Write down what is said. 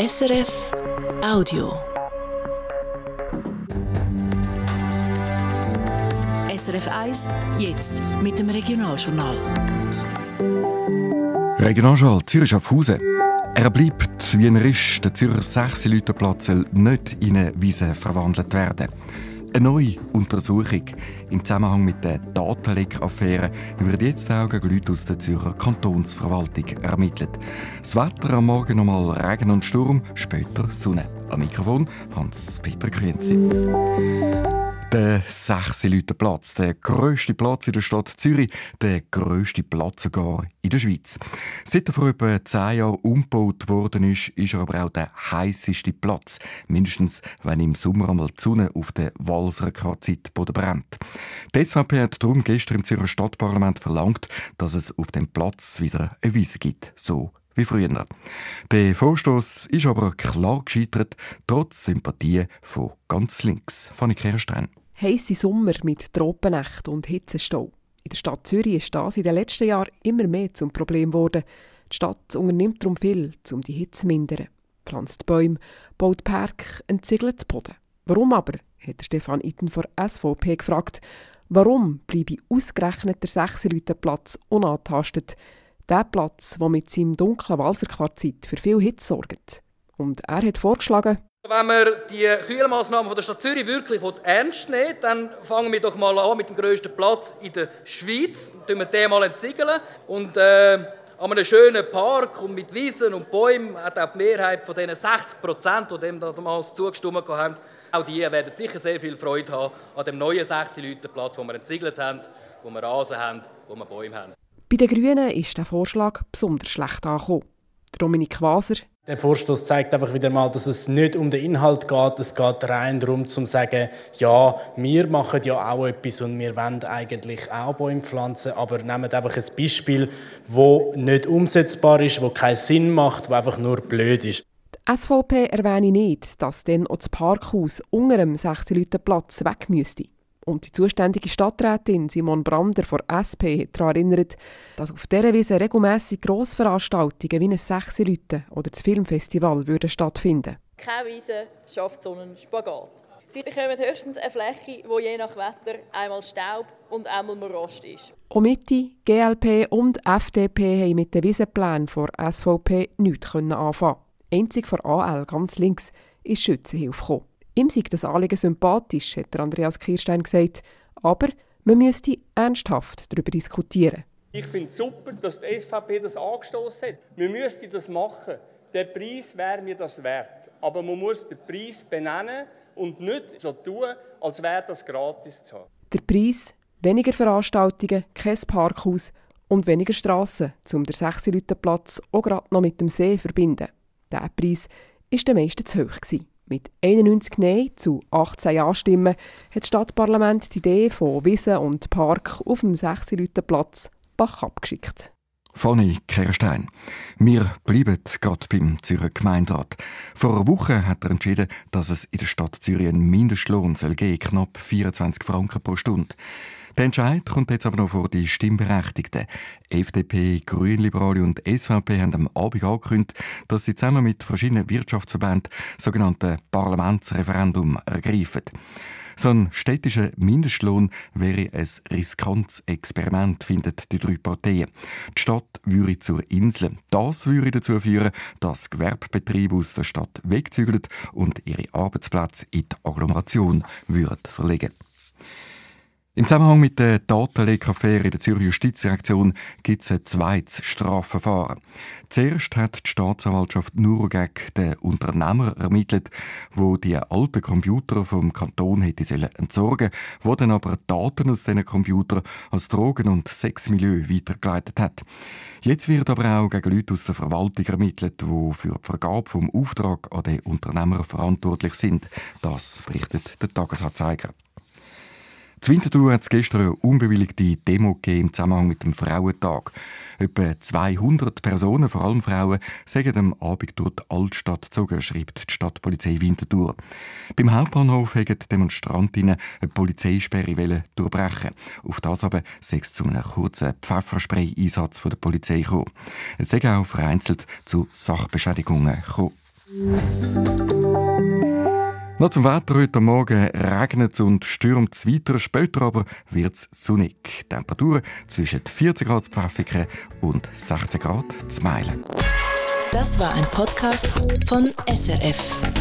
SRF Audio. SRF 1, jetzt mit dem Regionaljournal. Regionaljournal Zürich auf Hause. Er bleibt, wie er ist. Der Zürcher 6 Platz soll nicht in eine Wiese verwandelt werden. Eine neue Untersuchung im Zusammenhang mit der Datenleck-Affäre wird jetzt auch gegen Leute aus der Zürcher Kantonsverwaltung ermittelt. Das Wetter am Morgen nochmal Regen und Sturm, später Sonne. Am Mikrofon Hans-Peter Grünzi. Der Sechse-Leute-Platz, der grösste Platz in der Stadt Zürich, der grösste Platz sogar in der Schweiz. Seit er vor etwa zehn Jahren umgebaut worden ist, ist er aber auch der heißeste Platz. Mindestens, wenn im Sommer einmal die Sonne auf der Walser Quarzitboden brennt. Die SVP hat darum gestern im Zürcher Stadtparlament verlangt, dass es auf dem Platz wieder eine Wiese gibt. So wie früher. Der Vorstoß ist aber klar gescheitert, trotz Sympathie von ganz links. Fanny Kehrstein. Heisse Sommer mit Tropennächten und Hitzestau. In der Stadt Zürich ist das in den letzten Jahren immer mehr zum Problem geworden. Die Stadt unternimmt darum viel, um die Hitze zu mindern. Pflanzt Bäume, baut Park, entsiegelt Boden. Warum aber, hat Stefan Itten von SVP gefragt, warum bleibe ausgerechnet der Sechserleutenplatz unangetastet? Der Platz, der mit seinem dunklen Walserquartit für viel Hitze sorgt. Und er hat vorgeschlagen, wenn man die Kühlmaßnahmen der Stadt Zürich wirklich ernst nehmen dann fangen wir doch mal an mit dem grössten Platz in der Schweiz. Dann wir den mal entsiegeln. Und äh, an einem schönen Park und mit Wiesen und Bäumen hat auch die Mehrheit von diesen 60 Prozent, die dem damals zugestimmt haben, auch die werden sicher sehr viel Freude haben an dem neuen 6 Leute Platz, den wir entsiegelt haben, wo wir Rasen haben, wo wir Bäume haben. Bei den Grünen ist der Vorschlag besonders schlecht angekommen. Dominik Waser. Der Vorstoß zeigt einfach wieder mal, dass es nicht um den Inhalt geht. Es geht rein darum, zu sagen, ja, wir machen ja auch etwas und wir wollen eigentlich auch Bäume pflanzen, aber nehmen einfach ein Beispiel, wo nicht umsetzbar ist, wo keinen Sinn macht, wo einfach nur blöd ist. Die SVP erwähne nicht, dass dann auch das Parkhaus unter dem 16 Platz weg müsste. Und die zuständige Stadträtin Simon Brander von SP hat daran erinnert, dass auf dieser Wiese regelmässig Grossveranstaltungen wie ein Sechse oder das Filmfestival würden stattfinden Keine Wiese schafft so einen Spagat. Sie bekommen höchstens eine Fläche, wo je nach Wetter einmal Staub und einmal Morast ist. Auch Mitte, GLP und FDP haben mit den Wiesenplänen von SVP nichts anfangen Einzig von AL ganz links ist Schützenhilfe gekommen. Ihm sei das Anliegen sympathisch, hat Andreas Kirstein gesagt, aber man müsste ernsthaft darüber diskutieren. Ich finde es super, dass die SVP das angestoßen hat. Wir müssten das machen. Der Preis wäre mir das wert. Aber man muss den Preis benennen und nicht so tun, als wäre das gratis zu haben. Der Preis, weniger Veranstaltungen, kein Parkhaus und weniger Strassen, um den 6 Platz auch gerade noch mit dem See zu verbinden. Dieser Preis war den meisten zu hoch. Gewesen. Mit 91 Nein zu 18 Ja-Stimmen hat das Stadtparlament die Idee von Wiese und Park auf dem 6 Platz Bach abgeschickt. Fanny Kerstein. Wir bleiben gerade beim Zürcher Gemeinderat. Vor einer Woche hat er entschieden, dass es in der Stadt Zürich einen Mindestlohn soll geben, knapp 24 Franken pro Stunde. Der Entscheid kommt jetzt aber noch vor die Stimmberechtigten. FDP, Grünliberale und SVP haben am Abend angekündigt, dass sie zusammen mit verschiedenen Wirtschaftsverbänden sogenannte Parlamentsreferendum ergreifen. So ein städtischer Mindestlohn wäre ein riskantes Experiment, finden die drei Parteien. Die Stadt würde zur Insel. Das würde dazu führen, dass Gewerbebetriebe aus der Stadt wegzügeln und ihre Arbeitsplätze in die Agglomeration würden verlegen im Zusammenhang mit der Datenleck-Affäre in der Zürcher Justizdirektion gibt es ein zweites Strafverfahren. Zuerst hat die Staatsanwaltschaft nur gegen den Unternehmer ermittelt, wo die alten Computer vom Kanton hätte entsorgen wo dann aber Daten aus diesen Computern als Drogen- und Sexmilieu weitergeleitet hat. Jetzt wird aber auch gegen Leute aus der Verwaltung ermittelt, die für die Vergabe vom Auftrag an den Unternehmer verantwortlich sind. Das berichtet der Tagesanzeiger. Zu Winterthur hat es gestern eine unbewilligte Demo im Zusammenhang mit dem Frauentag. Etwa 200 Personen, vor allem Frauen, sagen am Abend durch die Altstadt gezogen, schreibt die Stadtpolizei Winterthur. Beim Hauptbahnhof haben Demonstrantinnen eine Polizeisperre durchbrechen. Auf das aber sei es zu einem kurzen Pfefferspray-Einsatz der Polizei gekommen. Es sei auch vereinzelt zu Sachbeschädigungen gekommen. Noch zum Wetter heute Morgen regnet es und stürmt es weiter. Später aber wird es sonnig. Temperaturen zwischen 14 Grad zu Pfäffiken und 16 Grad zu Meilen. Das war ein Podcast von SRF.